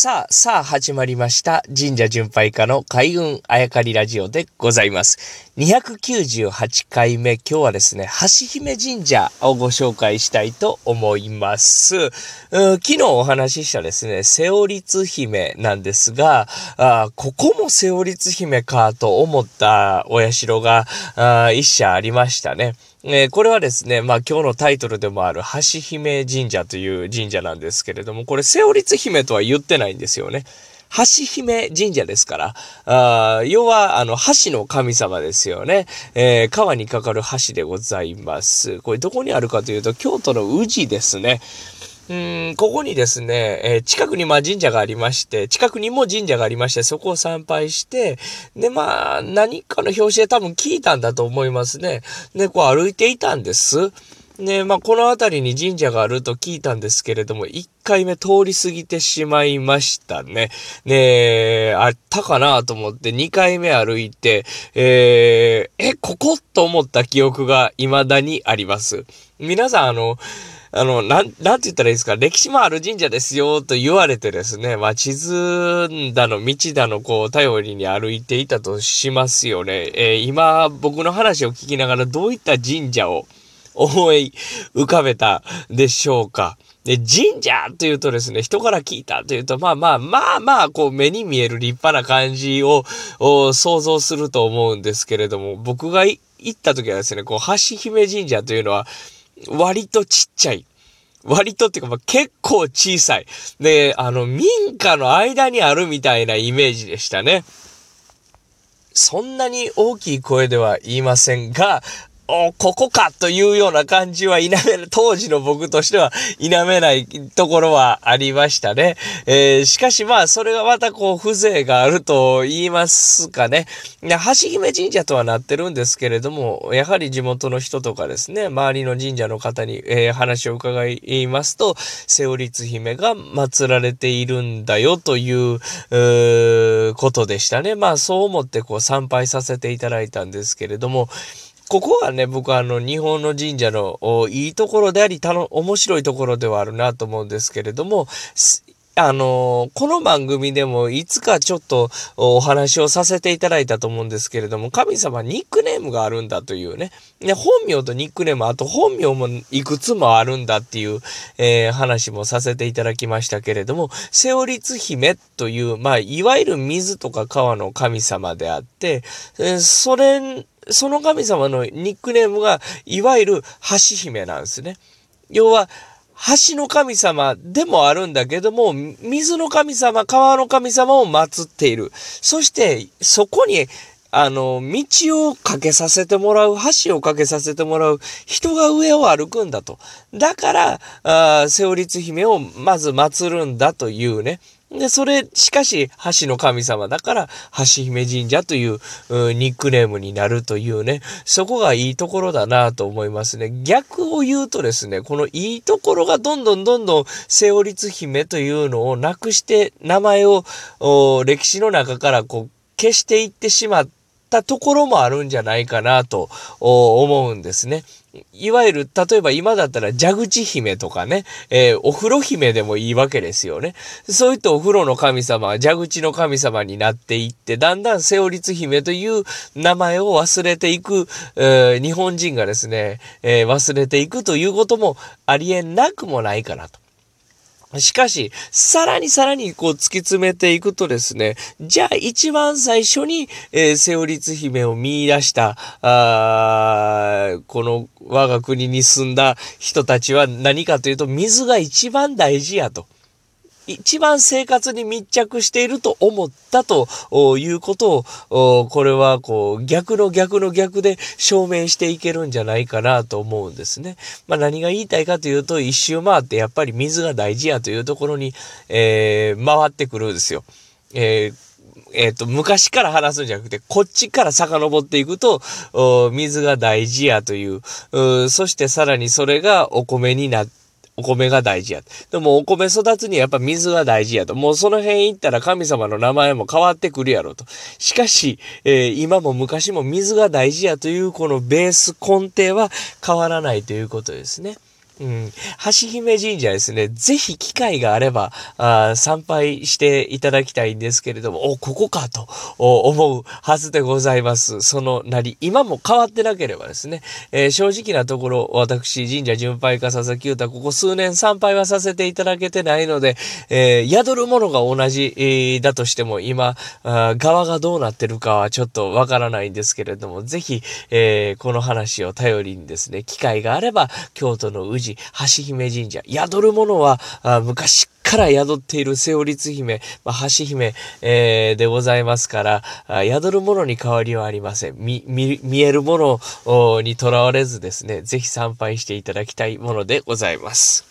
さあ、さあ始まりました。神社巡拝家の開運あやかりラジオでございます。298回目、今日はですね、橋姫神社をご紹介したいと思います。うん昨日お話ししたですね、セオリツ姫なんですが、あここもセオリツ姫かと思ったお社があー一社ありましたね。えーこれはですね、まあ今日のタイトルでもある橋姫神社という神社なんですけれども、これセオリツ姫とは言ってないないんですよね。橋姫神社ですから、あ要は、あの、橋の神様ですよね。えー川に架かる橋でございます。これどこにあるかというと、京都の宇治ですね。うん、ここにですね、えー近くにまあ神社がありまして、近くにも神社がありまして、そこを参拝して、で、まあ、何かの表紙で多分聞いたんだと思いますね。で、こう歩いていたんです。ね、まあ、この辺りに神社があると聞いたんですけれども、1回目通り過ぎてしまいましたね。ねあったかなと思って2回目歩いて、えー、え、ここと思った記憶が未だにあります。皆さん、あの、あの、なん、なんて言ったらいいですか、歴史もある神社ですよ、と言われてですね、まあ、地図だの、道だの、こう、頼りに歩いていたとしますよね。えー今、僕の話を聞きながら、どういった神社を思い浮かべたでしょうか。で、神社というとですね、人から聞いたというと、まあまあ、まあまあ、こう、目に見える立派な感じを想像すると思うんですけれども、僕が行った時はですね、こう、橋姫神社というのは、割とちっちゃい。割とっていうか、まあ、結構小さい。で、あの、民家の間にあるみたいなイメージでしたね。そんなに大きい声では言いませんが、お、ここかというような感じは否めない、当時の僕としては否めないところはありましたね。えーしかしまあ、それがまたこう、風情があると言いますかね。橋姫神社とはなってるんですけれども、やはり地元の人とかですね、周りの神社の方に、えー話を伺いますと、セオリツ姫が祀られているんだよという、うことでしたね。まあ、そう思ってこう、参拝させていただいたんですけれども、ここがね、僕はあの、日本の神社のいいところであり、たの、面白いところではあるなと思うんですけれども、あのこの番組でもいつかちょっとお話をさせていただいたと思うんですけれども、神様ニックネームがあるんだというね。ね本名とニックネーム、あと本名もいくつもあるんだっていう、えー話もさせていただきましたけれども、セオリツ姫という、まあ、いわゆる水とか川の神様であって、えーそれ、その神様のニックネームが、いわゆる橋姫なんですね。要は、橋の神様でもあるんだけども、水の神様、川の神様を祀っている。そして、そこに、あの、道を架けさせてもらう、橋を架けさせてもらう人が上を歩くんだと。だから、あーセオリツ姫をまず祀るんだというね。で、それ、しかし、橋の神様だから、橋姫神社といううニックネームになるというね、そこがいいところだなと思いますね。逆を言うとですね、このいいところがどんどんどんどん、セオリツ姫というのをなくして、名前を、歴史の中からこう、消していってしまったところもあるんじゃないかなと思うんですね。いわゆる、例えば今だったら蛇口姫とかね、えーお風呂姫でもいいわけですよね。そういったお風呂の神様は蛇口の神様になっていって、だんだんセオリ姫という名前を忘れていく、えー日本人がですね、えー忘れていくということもありえなくもないかなと。しかし、さらにさらにこう突き詰めていくとですね、じゃあ一番最初に、えーセオリツ姫を見出した、あーこの我が国に住んだ人たちは何かというと、水が一番大事やと。一番生活に密着していると思ったということを、これはこう逆の逆の逆で証明していけるんじゃないかなと思うんですね。まあ何が言いたいかというと、一周回ってやっぱり水が大事やというところに、えー回ってくるんですよ。えーえっ、と、昔から話すんじゃなくて、こっちから遡っていくと、水が大事やという、うそしてさらにそれがお米になって、お米が大事や。でもお米育つにはやっぱ水が大事やと。もうその辺行ったら神様の名前も変わってくるやろと。しかし、えー今も昔も水が大事やというこのベース根底は変わらないということですね。うん。橋姫神社ですね、ぜひ機会があれば、あ参拝していただきたいんですけれども、お、ここかと思うはずでございます。そのなり、今も変わってなければですね、えー、正直なところ、私、神社巡拝家佐々木太、ここ数年参拝はさせていただけてないので、えー、宿るものが同じ、えー、だとしても、今あ、側がどうなってるかはちょっとわからないんですけれども、ぜひ、えこの話を頼りにですね、機会があれば、京都の宇治、橋姫神社、宿るものは、あ昔から宿っている瀬尾律姫、まあ、橋姫、えー、でございますから、あ宿るものに変わりはありません。見、見、見えるものにとらわれずですね、ぜひ参拝していただきたいものでございます。